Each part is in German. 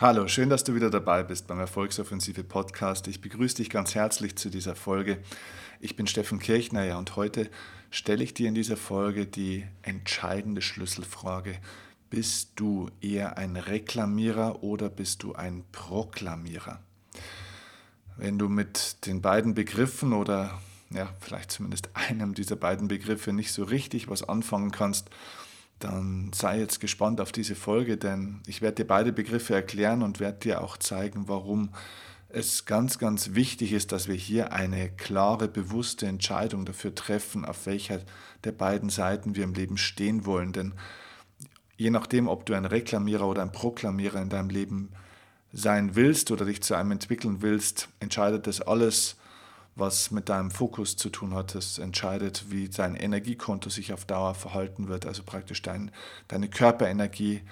Hallo, schön, dass du wieder dabei bist beim Erfolgsoffensive Podcast. Ich begrüße dich ganz herzlich zu dieser Folge. Ich bin Steffen Kirchner und heute stelle ich dir in dieser Folge die entscheidende Schlüsselfrage. Bist du eher ein Reklamierer oder bist du ein Proklamierer? Wenn du mit den beiden Begriffen oder ja, vielleicht zumindest einem dieser beiden Begriffe nicht so richtig was anfangen kannst, dann sei jetzt gespannt auf diese Folge, denn ich werde dir beide Begriffe erklären und werde dir auch zeigen, warum es ganz, ganz wichtig ist, dass wir hier eine klare, bewusste Entscheidung dafür treffen, auf welcher der beiden Seiten wir im Leben stehen wollen. Denn je nachdem, ob du ein Reklamierer oder ein Proklamierer in deinem Leben sein willst oder dich zu einem entwickeln willst, entscheidet das alles was mit deinem Fokus zu tun hat. Das entscheidet, wie dein Energiekonto sich auf Dauer verhalten wird, also praktisch dein, deine Körperenergie.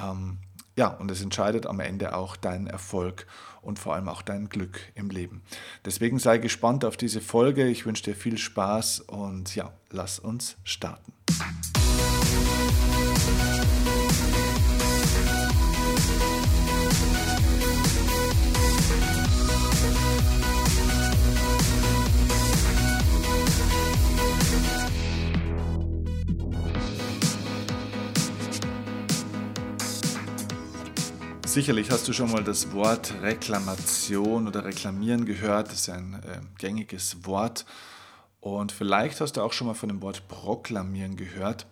Ähm, ja, und es entscheidet am Ende auch deinen Erfolg und vor allem auch dein Glück im Leben. Deswegen sei gespannt auf diese Folge. Ich wünsche dir viel Spaß und ja, lass uns starten. Sicherlich hast du schon mal das Wort Reklamation oder Reklamieren gehört. Das ist ein äh, gängiges Wort. Und vielleicht hast du auch schon mal von dem Wort Proklamieren gehört.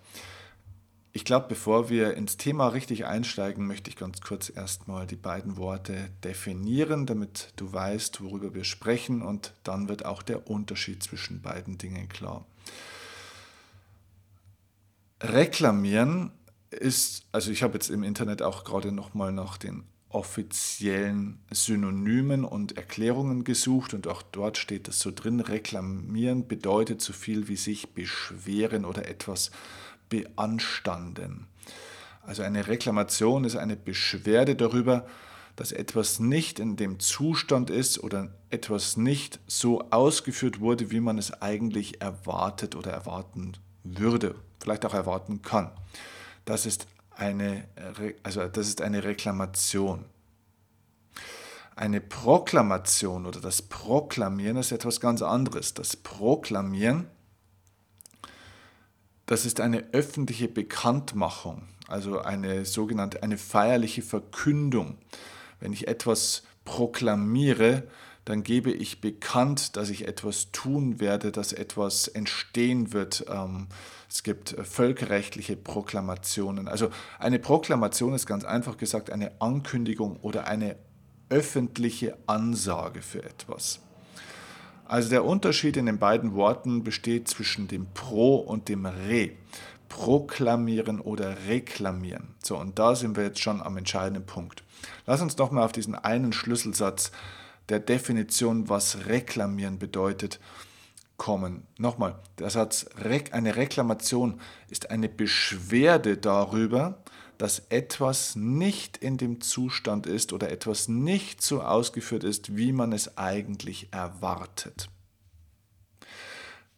Ich glaube, bevor wir ins Thema richtig einsteigen, möchte ich ganz kurz erstmal die beiden Worte definieren, damit du weißt, worüber wir sprechen. Und dann wird auch der Unterschied zwischen beiden Dingen klar. Reklamieren ist, also ich habe jetzt im Internet auch gerade nochmal nach den offiziellen Synonymen und Erklärungen gesucht und auch dort steht es so drin, reklamieren bedeutet so viel wie sich beschweren oder etwas beanstanden. Also eine Reklamation ist eine Beschwerde darüber, dass etwas nicht in dem Zustand ist oder etwas nicht so ausgeführt wurde, wie man es eigentlich erwartet oder erwarten würde, vielleicht auch erwarten kann das ist eine, also das ist eine Reklamation. Eine Proklamation oder das Proklamieren ist etwas ganz anderes. Das Proklamieren, das ist eine öffentliche Bekanntmachung, also eine sogenannte, eine feierliche Verkündung. Wenn ich etwas proklamiere, dann gebe ich bekannt, dass ich etwas tun werde, dass etwas entstehen wird. Ähm, es gibt äh, völkerrechtliche Proklamationen. Also eine Proklamation ist ganz einfach gesagt eine Ankündigung oder eine öffentliche Ansage für etwas. Also der Unterschied in den beiden Worten besteht zwischen dem Pro und dem Re. Proklamieren oder reklamieren. So, und da sind wir jetzt schon am entscheidenden Punkt. Lass uns doch mal auf diesen einen Schlüsselsatz der Definition, was reklamieren bedeutet, kommen. Nochmal, der Satz, eine Reklamation ist eine Beschwerde darüber, dass etwas nicht in dem Zustand ist oder etwas nicht so ausgeführt ist, wie man es eigentlich erwartet.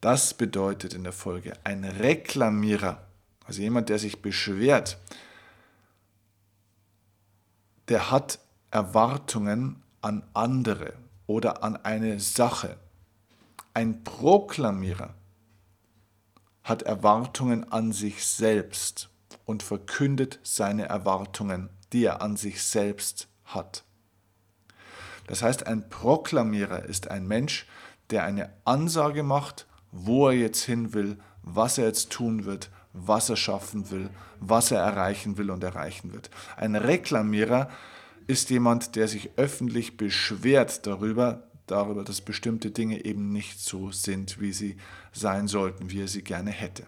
Das bedeutet in der Folge ein Reklamierer, also jemand, der sich beschwert, der hat Erwartungen an andere oder an eine Sache. Ein Proklamierer hat Erwartungen an sich selbst und verkündet seine Erwartungen, die er an sich selbst hat. Das heißt, ein Proklamierer ist ein Mensch, der eine Ansage macht, wo er jetzt hin will, was er jetzt tun wird, was er schaffen will, was er erreichen will und erreichen wird. Ein Reklamierer ist jemand, der sich öffentlich beschwert darüber, darüber, dass bestimmte Dinge eben nicht so sind, wie sie sein sollten, wie er sie gerne hätte.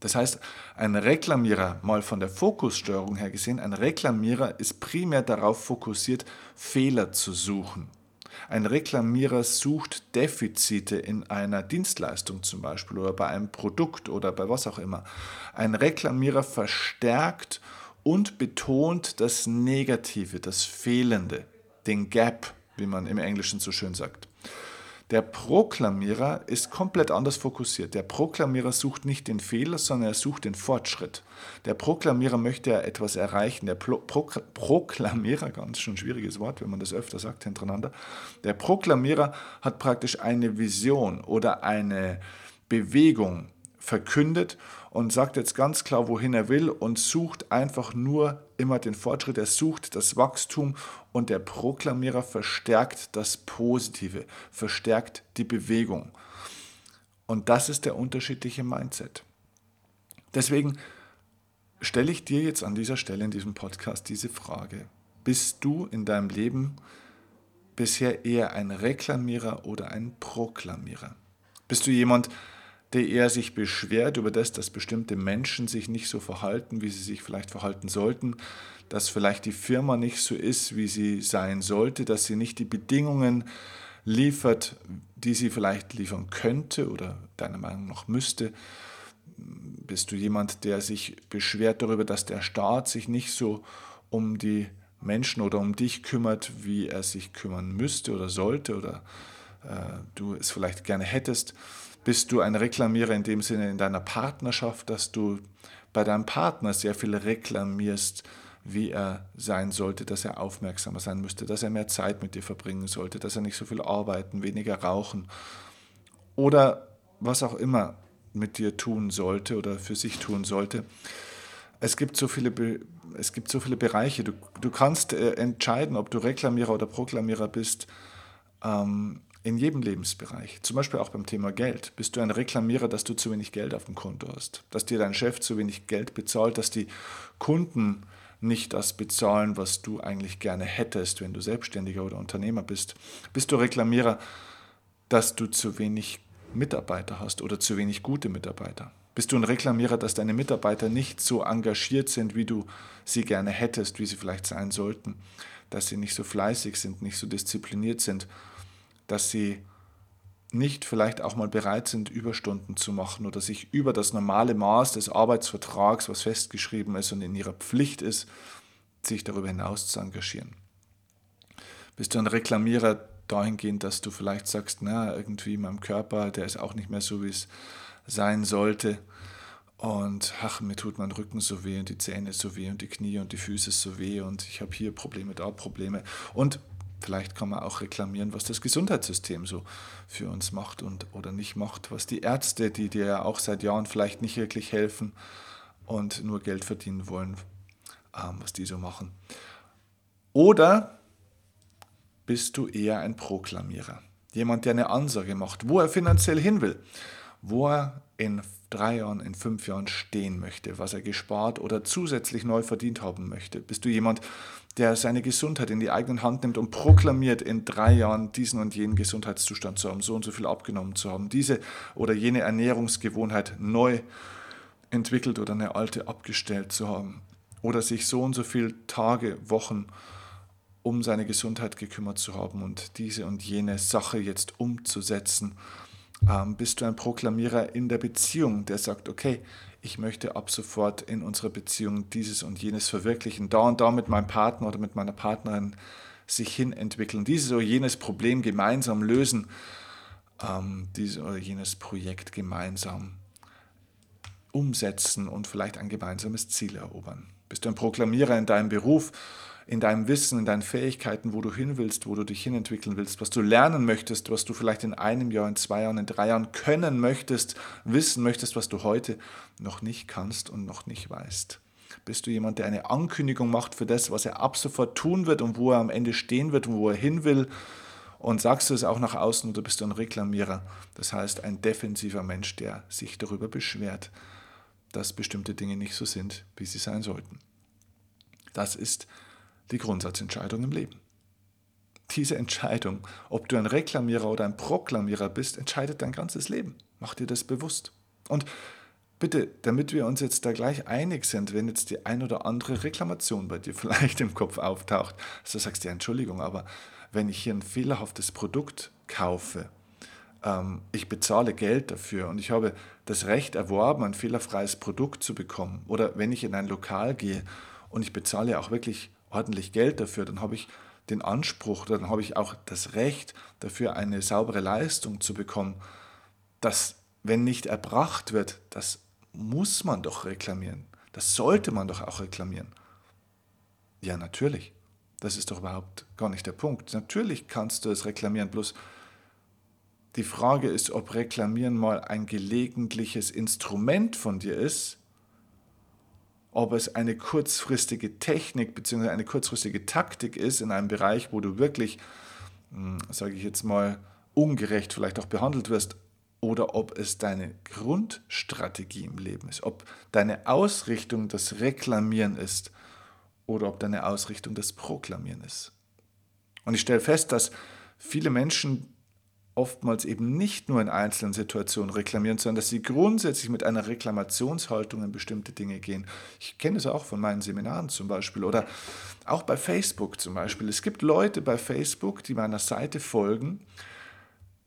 Das heißt, ein Reklamierer, mal von der Fokussteuerung her gesehen, ein Reklamierer ist primär darauf fokussiert, Fehler zu suchen. Ein Reklamierer sucht Defizite in einer Dienstleistung zum Beispiel oder bei einem Produkt oder bei was auch immer. Ein Reklamierer verstärkt und betont das Negative, das Fehlende, den Gap, wie man im Englischen so schön sagt. Der Proklamierer ist komplett anders fokussiert. Der Proklamierer sucht nicht den Fehler, sondern er sucht den Fortschritt. Der Proklamierer möchte ja etwas erreichen. Der Pro Pro Proklamierer, ganz schön schwieriges Wort, wenn man das öfter sagt hintereinander. Der Proklamierer hat praktisch eine Vision oder eine Bewegung verkündet und sagt jetzt ganz klar, wohin er will und sucht einfach nur immer den Fortschritt, er sucht das Wachstum und der Proklamierer verstärkt das Positive, verstärkt die Bewegung. Und das ist der unterschiedliche Mindset. Deswegen stelle ich dir jetzt an dieser Stelle in diesem Podcast diese Frage. Bist du in deinem Leben bisher eher ein Reklamierer oder ein Proklamierer? Bist du jemand, der der eher sich beschwert über das, dass bestimmte Menschen sich nicht so verhalten, wie sie sich vielleicht verhalten sollten, dass vielleicht die Firma nicht so ist, wie sie sein sollte, dass sie nicht die Bedingungen liefert, die sie vielleicht liefern könnte oder deiner Meinung nach müsste. Bist du jemand, der sich beschwert darüber, dass der Staat sich nicht so um die Menschen oder um dich kümmert, wie er sich kümmern müsste oder sollte oder äh, du es vielleicht gerne hättest? Bist du ein Reklamierer in dem Sinne in deiner Partnerschaft, dass du bei deinem Partner sehr viel reklamierst, wie er sein sollte, dass er aufmerksamer sein müsste, dass er mehr Zeit mit dir verbringen sollte, dass er nicht so viel arbeiten, weniger rauchen oder was auch immer mit dir tun sollte oder für sich tun sollte. Es gibt so viele, Be es gibt so viele Bereiche. Du, du kannst äh, entscheiden, ob du Reklamierer oder Proklamierer bist. Ähm, in jedem Lebensbereich, zum Beispiel auch beim Thema Geld. Bist du ein Reklamierer, dass du zu wenig Geld auf dem Konto hast, dass dir dein Chef zu wenig Geld bezahlt, dass die Kunden nicht das bezahlen, was du eigentlich gerne hättest, wenn du Selbstständiger oder Unternehmer bist? Bist du Reklamierer, dass du zu wenig Mitarbeiter hast oder zu wenig gute Mitarbeiter? Bist du ein Reklamierer, dass deine Mitarbeiter nicht so engagiert sind, wie du sie gerne hättest, wie sie vielleicht sein sollten, dass sie nicht so fleißig sind, nicht so diszipliniert sind dass sie nicht vielleicht auch mal bereit sind, Überstunden zu machen oder sich über das normale Maß des Arbeitsvertrags, was festgeschrieben ist und in ihrer Pflicht ist, sich darüber hinaus zu engagieren. Bist du ein Reklamierer dahingehend, dass du vielleicht sagst, na, irgendwie mein Körper, der ist auch nicht mehr so, wie es sein sollte. Und ach, mir tut mein Rücken so weh und die Zähne so weh und die Knie und die Füße so weh und ich habe hier Probleme, da Probleme. Und Vielleicht kann man auch reklamieren, was das Gesundheitssystem so für uns macht und oder nicht macht, was die Ärzte, die dir ja auch seit Jahren vielleicht nicht wirklich helfen und nur Geld verdienen wollen, ähm, was die so machen. Oder bist du eher ein Proklamierer, jemand, der eine Ansage macht, wo er finanziell hin will, wo er in drei Jahren, in fünf Jahren stehen möchte, was er gespart oder zusätzlich neu verdient haben möchte? Bist du jemand, der seine Gesundheit in die eigenen Hand nimmt und proklamiert, in drei Jahren diesen und jenen Gesundheitszustand zu haben, so und so viel abgenommen zu haben, diese oder jene Ernährungsgewohnheit neu entwickelt oder eine alte abgestellt zu haben oder sich so und so viele Tage, Wochen um seine Gesundheit gekümmert zu haben und diese und jene Sache jetzt umzusetzen ähm, bist du ein Proklamierer in der Beziehung, der sagt, okay, ich möchte ab sofort in unserer Beziehung dieses und jenes verwirklichen, da und da mit meinem Partner oder mit meiner Partnerin sich hin entwickeln, dieses oder jenes Problem gemeinsam lösen, ähm, dieses oder jenes Projekt gemeinsam umsetzen und vielleicht ein gemeinsames Ziel erobern. Bist du ein Proklamierer in deinem Beruf, in deinem Wissen, in deinen Fähigkeiten, wo du hin willst, wo du dich hinentwickeln willst, was du lernen möchtest, was du vielleicht in einem Jahr, in zwei Jahren, in drei Jahren können möchtest, wissen möchtest, was du heute noch nicht kannst und noch nicht weißt. Bist du jemand, der eine Ankündigung macht für das, was er ab sofort tun wird und wo er am Ende stehen wird und wo er hin will? Und sagst du es auch nach außen oder bist du ein Reklamierer? Das heißt, ein defensiver Mensch, der sich darüber beschwert, dass bestimmte Dinge nicht so sind, wie sie sein sollten. Das ist die Grundsatzentscheidung im Leben. Diese Entscheidung, ob du ein Reklamierer oder ein Proklamierer bist, entscheidet dein ganzes Leben. Mach dir das bewusst. Und bitte, damit wir uns jetzt da gleich einig sind, wenn jetzt die ein oder andere Reklamation bei dir vielleicht im Kopf auftaucht, dass du sagst, ja, Entschuldigung, aber wenn ich hier ein fehlerhaftes Produkt kaufe, ähm, ich bezahle Geld dafür und ich habe das Recht erworben, ein fehlerfreies Produkt zu bekommen, oder wenn ich in ein Lokal gehe und ich bezahle auch wirklich ordentlich Geld dafür, dann habe ich den Anspruch, dann habe ich auch das Recht, dafür eine saubere Leistung zu bekommen, dass, wenn nicht erbracht wird, das muss man doch reklamieren. Das sollte man doch auch reklamieren. Ja, natürlich. Das ist doch überhaupt gar nicht der Punkt. Natürlich kannst du es reklamieren, bloß die Frage ist, ob Reklamieren mal ein gelegentliches Instrument von dir ist, ob es eine kurzfristige Technik bzw. eine kurzfristige Taktik ist in einem Bereich, wo du wirklich, hm, sage ich jetzt mal, ungerecht vielleicht auch behandelt wirst, oder ob es deine Grundstrategie im Leben ist, ob deine Ausrichtung das Reklamieren ist oder ob deine Ausrichtung das Proklamieren ist. Und ich stelle fest, dass viele Menschen oftmals eben nicht nur in einzelnen Situationen reklamieren, sondern dass sie grundsätzlich mit einer Reklamationshaltung in bestimmte Dinge gehen. Ich kenne es auch von meinen Seminaren zum Beispiel oder auch bei Facebook zum Beispiel. Es gibt Leute bei Facebook, die meiner Seite folgen,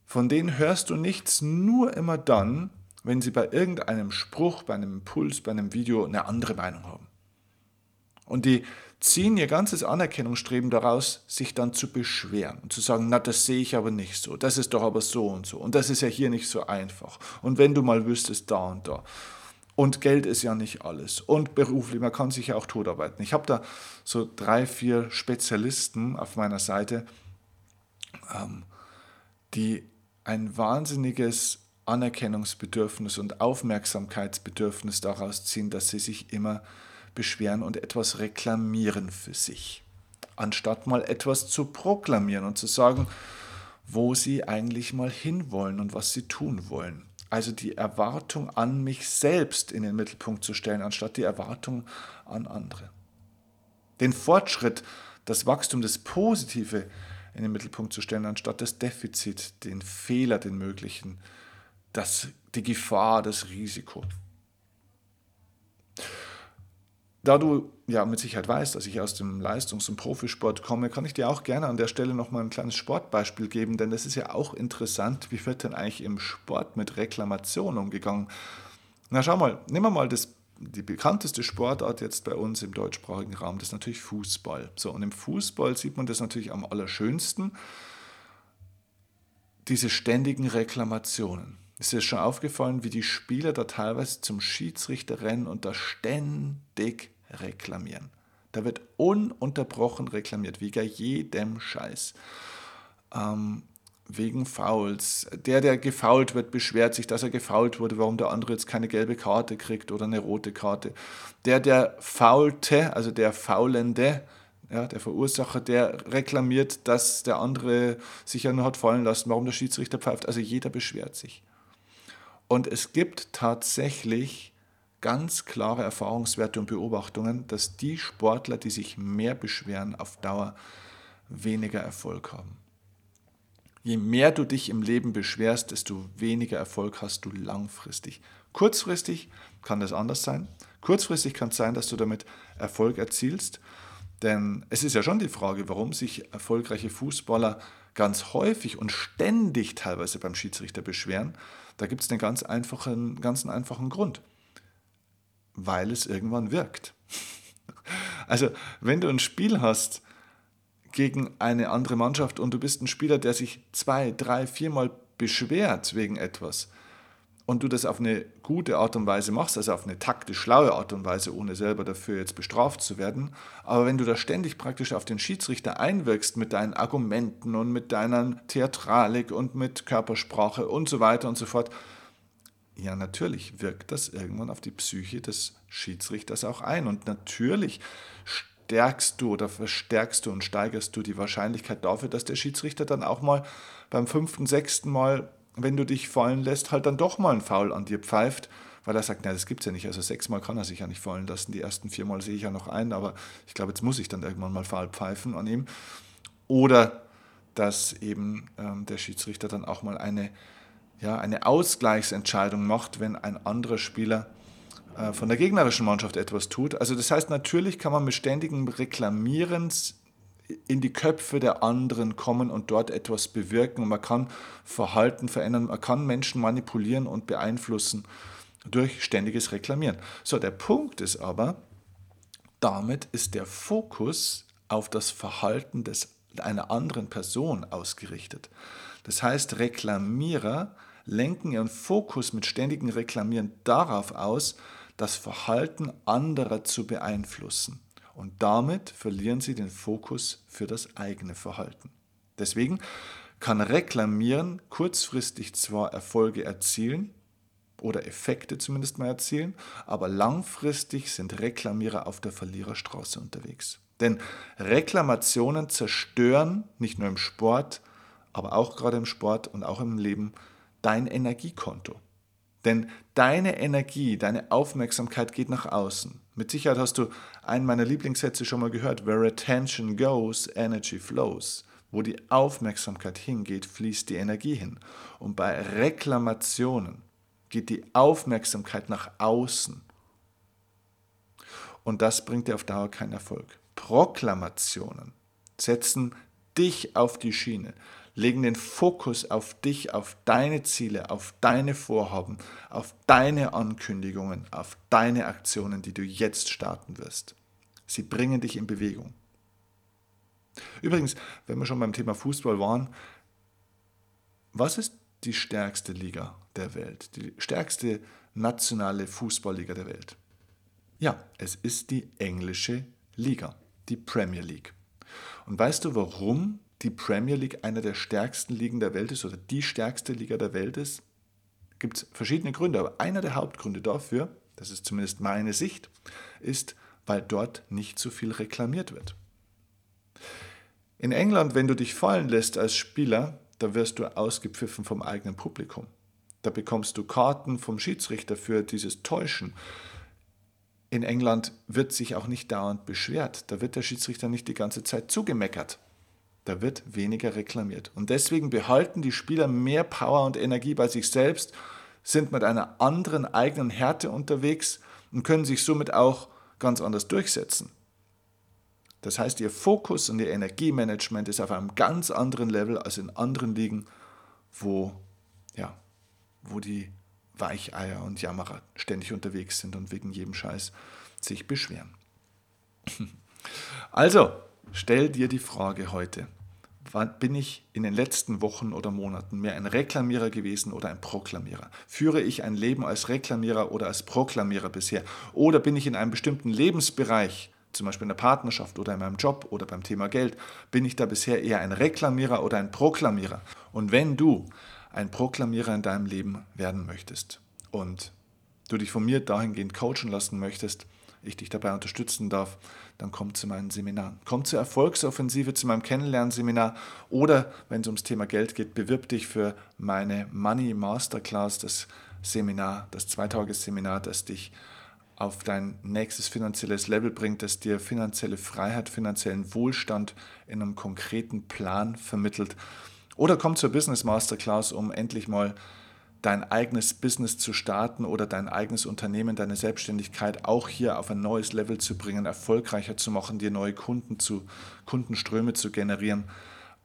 von denen hörst du nichts nur immer dann, wenn sie bei irgendeinem Spruch, bei einem Impuls, bei einem Video eine andere Meinung haben. Und die ziehen ihr ganzes Anerkennungsstreben daraus, sich dann zu beschweren und zu sagen, na, das sehe ich aber nicht so, das ist doch aber so und so und das ist ja hier nicht so einfach. Und wenn du mal wüsstest, da und da. Und Geld ist ja nicht alles. Und beruflich, man kann sich ja auch totarbeiten. Ich habe da so drei, vier Spezialisten auf meiner Seite, ähm, die ein wahnsinniges Anerkennungsbedürfnis und Aufmerksamkeitsbedürfnis daraus ziehen, dass sie sich immer beschweren und etwas reklamieren für sich, anstatt mal etwas zu proklamieren und zu sagen, wo sie eigentlich mal hinwollen und was sie tun wollen. Also die Erwartung an mich selbst in den Mittelpunkt zu stellen, anstatt die Erwartung an andere. Den Fortschritt, das Wachstum, das Positive in den Mittelpunkt zu stellen, anstatt das Defizit, den Fehler, den möglichen, das, die Gefahr, das Risiko. Da du ja mit Sicherheit weißt, dass ich aus dem Leistungs- und Profisport komme, kann ich dir auch gerne an der Stelle nochmal ein kleines Sportbeispiel geben, denn das ist ja auch interessant, wie wird denn eigentlich im Sport mit Reklamation umgegangen? Na schau mal, nehmen wir mal das, die bekannteste Sportart jetzt bei uns im deutschsprachigen Raum, das ist natürlich Fußball. So, und im Fußball sieht man das natürlich am allerschönsten, diese ständigen Reklamationen. Ist dir schon aufgefallen, wie die Spieler da teilweise zum Schiedsrichter rennen und da ständig reklamieren? Da wird ununterbrochen reklamiert, wie bei jedem Scheiß. Ähm, wegen Fouls. Der, der gefault wird, beschwert sich, dass er gefault wurde, warum der andere jetzt keine gelbe Karte kriegt oder eine rote Karte. Der, der faulte, also der Faulende, ja, der Verursacher, der reklamiert, dass der andere sich ja nur hat fallen lassen, warum der Schiedsrichter pfeift. Also jeder beschwert sich. Und es gibt tatsächlich ganz klare Erfahrungswerte und Beobachtungen, dass die Sportler, die sich mehr beschweren, auf Dauer weniger Erfolg haben. Je mehr du dich im Leben beschwerst, desto weniger Erfolg hast du langfristig. Kurzfristig kann das anders sein. Kurzfristig kann es sein, dass du damit Erfolg erzielst. Denn es ist ja schon die Frage, warum sich erfolgreiche Fußballer ganz häufig und ständig teilweise beim Schiedsrichter beschweren. Da gibt es einen ganz einfachen, ganz einfachen Grund. Weil es irgendwann wirkt. Also, wenn du ein Spiel hast gegen eine andere Mannschaft und du bist ein Spieler, der sich zwei, drei, viermal beschwert wegen etwas, und du das auf eine gute Art und Weise machst, also auf eine taktisch schlaue Art und Weise, ohne selber dafür jetzt bestraft zu werden, aber wenn du da ständig praktisch auf den Schiedsrichter einwirkst mit deinen Argumenten und mit deiner Theatralik und mit Körpersprache und so weiter und so fort, ja, natürlich wirkt das irgendwann auf die Psyche des Schiedsrichters auch ein. Und natürlich stärkst du oder verstärkst du und steigerst du die Wahrscheinlichkeit dafür, dass der Schiedsrichter dann auch mal beim fünften, sechsten Mal wenn du dich fallen lässt, halt dann doch mal ein Foul an dir pfeift, weil er sagt, na, das gibt's ja nicht. Also sechsmal kann er sich ja nicht fallen lassen. Die ersten viermal sehe ich ja noch ein, aber ich glaube, jetzt muss ich dann irgendwann mal Foul pfeifen an ihm. Oder dass eben ähm, der Schiedsrichter dann auch mal eine, ja, eine Ausgleichsentscheidung macht, wenn ein anderer Spieler äh, von der gegnerischen Mannschaft etwas tut. Also das heißt, natürlich kann man mit ständigem Reklamieren in die Köpfe der anderen kommen und dort etwas bewirken. man kann Verhalten verändern, man kann Menschen manipulieren und beeinflussen durch ständiges Reklamieren. So, der Punkt ist aber, damit ist der Fokus auf das Verhalten des einer anderen Person ausgerichtet. Das heißt, Reklamierer lenken ihren Fokus mit ständigem Reklamieren darauf aus, das Verhalten anderer zu beeinflussen. Und damit verlieren sie den Fokus für das eigene Verhalten. Deswegen kann Reklamieren kurzfristig zwar Erfolge erzielen oder Effekte zumindest mal erzielen, aber langfristig sind Reklamierer auf der Verliererstraße unterwegs. Denn Reklamationen zerstören nicht nur im Sport, aber auch gerade im Sport und auch im Leben dein Energiekonto. Denn deine Energie, deine Aufmerksamkeit geht nach außen. Mit Sicherheit hast du einen meiner Lieblingssätze schon mal gehört. Where attention goes, energy flows. Wo die Aufmerksamkeit hingeht, fließt die Energie hin. Und bei Reklamationen geht die Aufmerksamkeit nach außen. Und das bringt dir auf Dauer keinen Erfolg. Proklamationen setzen dich auf die Schiene, legen den Fokus auf dich, auf deine Ziele, auf deine Vorhaben, auf deine Ankündigungen, auf deine Aktionen, die du jetzt starten wirst. Sie bringen dich in Bewegung. Übrigens, wenn wir schon beim Thema Fußball waren, was ist die stärkste Liga der Welt, die stärkste nationale Fußballliga der Welt? Ja, es ist die englische Liga, die Premier League. Und weißt du, warum die Premier League einer der stärksten Ligen der Welt ist oder die stärkste Liga der Welt ist, gibt es verschiedene Gründe, aber einer der Hauptgründe dafür, das ist zumindest meine Sicht, ist, weil dort nicht so viel reklamiert wird. In England, wenn du dich fallen lässt als Spieler, da wirst du ausgepfiffen vom eigenen Publikum. Da bekommst du Karten vom Schiedsrichter für dieses Täuschen. In England wird sich auch nicht dauernd beschwert. Da wird der Schiedsrichter nicht die ganze Zeit zugemeckert. Da wird weniger reklamiert. Und deswegen behalten die Spieler mehr Power und Energie bei sich selbst, sind mit einer anderen eigenen Härte unterwegs und können sich somit auch ganz anders durchsetzen. Das heißt, ihr Fokus und ihr Energiemanagement ist auf einem ganz anderen Level als in anderen Ligen, wo, ja, wo die Weicheier und Jammerer ständig unterwegs sind und wegen jedem Scheiß sich beschweren. Also, Stell dir die Frage heute, bin ich in den letzten Wochen oder Monaten mehr ein Reklamierer gewesen oder ein Proklamierer? Führe ich ein Leben als Reklamierer oder als Proklamierer bisher? Oder bin ich in einem bestimmten Lebensbereich, zum Beispiel in der Partnerschaft oder in meinem Job oder beim Thema Geld, bin ich da bisher eher ein Reklamierer oder ein Proklamierer? Und wenn du ein Proklamierer in deinem Leben werden möchtest und du dich von mir dahingehend coachen lassen möchtest, ich dich dabei unterstützen darf, dann komm zu meinen Seminaren. Komm zur Erfolgsoffensive, zu meinem Kennenlernseminar oder wenn es ums Thema Geld geht, bewirb dich für meine Money Masterclass, das Seminar, das Zweitagesseminar, das dich auf dein nächstes finanzielles Level bringt, das dir finanzielle Freiheit, finanziellen Wohlstand in einem konkreten Plan vermittelt. Oder komm zur Business Masterclass, um endlich mal dein eigenes Business zu starten oder dein eigenes Unternehmen, deine Selbstständigkeit auch hier auf ein neues Level zu bringen, erfolgreicher zu machen, dir neue Kunden zu, Kundenströme zu generieren,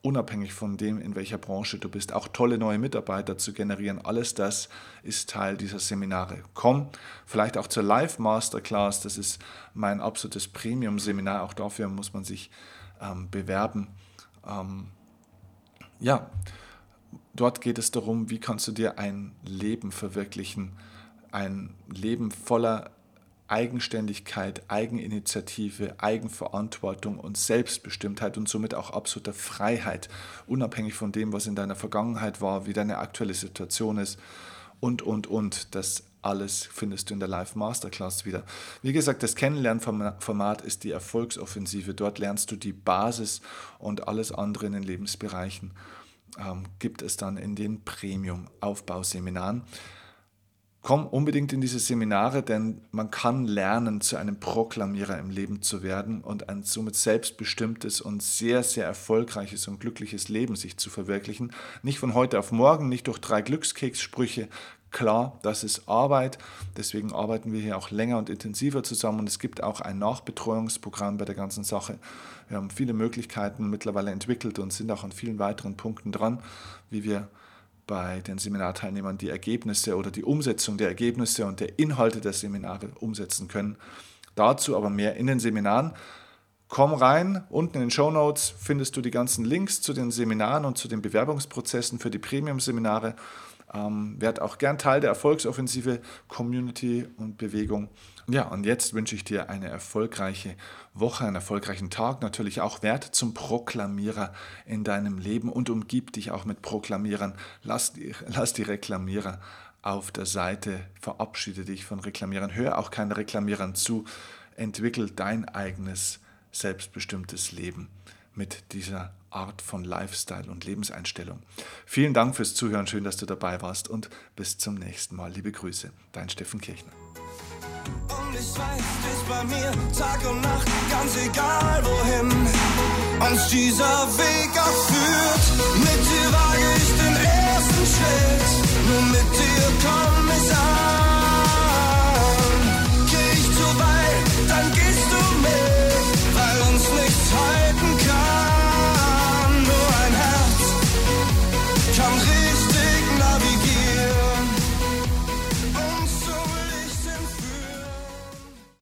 unabhängig von dem, in welcher Branche du bist, auch tolle neue Mitarbeiter zu generieren. Alles das ist Teil dieser Seminare. Komm vielleicht auch zur Live Masterclass, das ist mein absolutes Premium-Seminar, auch dafür muss man sich ähm, bewerben. Ähm, ja, Dort geht es darum, wie kannst du dir ein Leben verwirklichen, ein Leben voller Eigenständigkeit, Eigeninitiative, Eigenverantwortung und Selbstbestimmtheit und somit auch absoluter Freiheit, unabhängig von dem, was in deiner Vergangenheit war, wie deine aktuelle Situation ist und, und, und. Das alles findest du in der Live Masterclass wieder. Wie gesagt, das Kennenlernformat ist die Erfolgsoffensive. Dort lernst du die Basis und alles andere in den Lebensbereichen ähm, gibt es dann in den Premium-Aufbauseminaren. Komm unbedingt in diese Seminare, denn man kann lernen, zu einem Proklamierer im Leben zu werden und ein somit selbstbestimmtes und sehr, sehr erfolgreiches und glückliches Leben sich zu verwirklichen. Nicht von heute auf morgen, nicht durch drei Glückskekssprüche, Klar, das ist Arbeit, deswegen arbeiten wir hier auch länger und intensiver zusammen und es gibt auch ein Nachbetreuungsprogramm bei der ganzen Sache. Wir haben viele Möglichkeiten mittlerweile entwickelt und sind auch an vielen weiteren Punkten dran, wie wir bei den Seminarteilnehmern die Ergebnisse oder die Umsetzung der Ergebnisse und der Inhalte der Seminare umsetzen können. Dazu aber mehr in den Seminaren. Komm rein, unten in den Show Notes findest du die ganzen Links zu den Seminaren und zu den Bewerbungsprozessen für die Premium-Seminare. Ähm, werd auch gern Teil der Erfolgsoffensive Community und Bewegung. Ja, und jetzt wünsche ich dir eine erfolgreiche Woche, einen erfolgreichen Tag, natürlich auch Wert zum Proklamierer in deinem Leben und umgib dich auch mit Proklamierern. Lass die, lass die Reklamierer auf der Seite, verabschiede dich von Reklamierern, hör auch keinen Reklamierern zu, entwickel dein eigenes selbstbestimmtes Leben mit dieser Art von Lifestyle und Lebenseinstellung. Vielen Dank fürs Zuhören, schön, dass du dabei warst und bis zum nächsten Mal. Liebe Grüße, dein Steffen Kirchner. Und ich weiß, du bist bei mir Tag und Nacht, ganz egal wohin uns dieser Weg auch. Mit dir wage ich den ersten Schritt, nur mit dir komm ich an.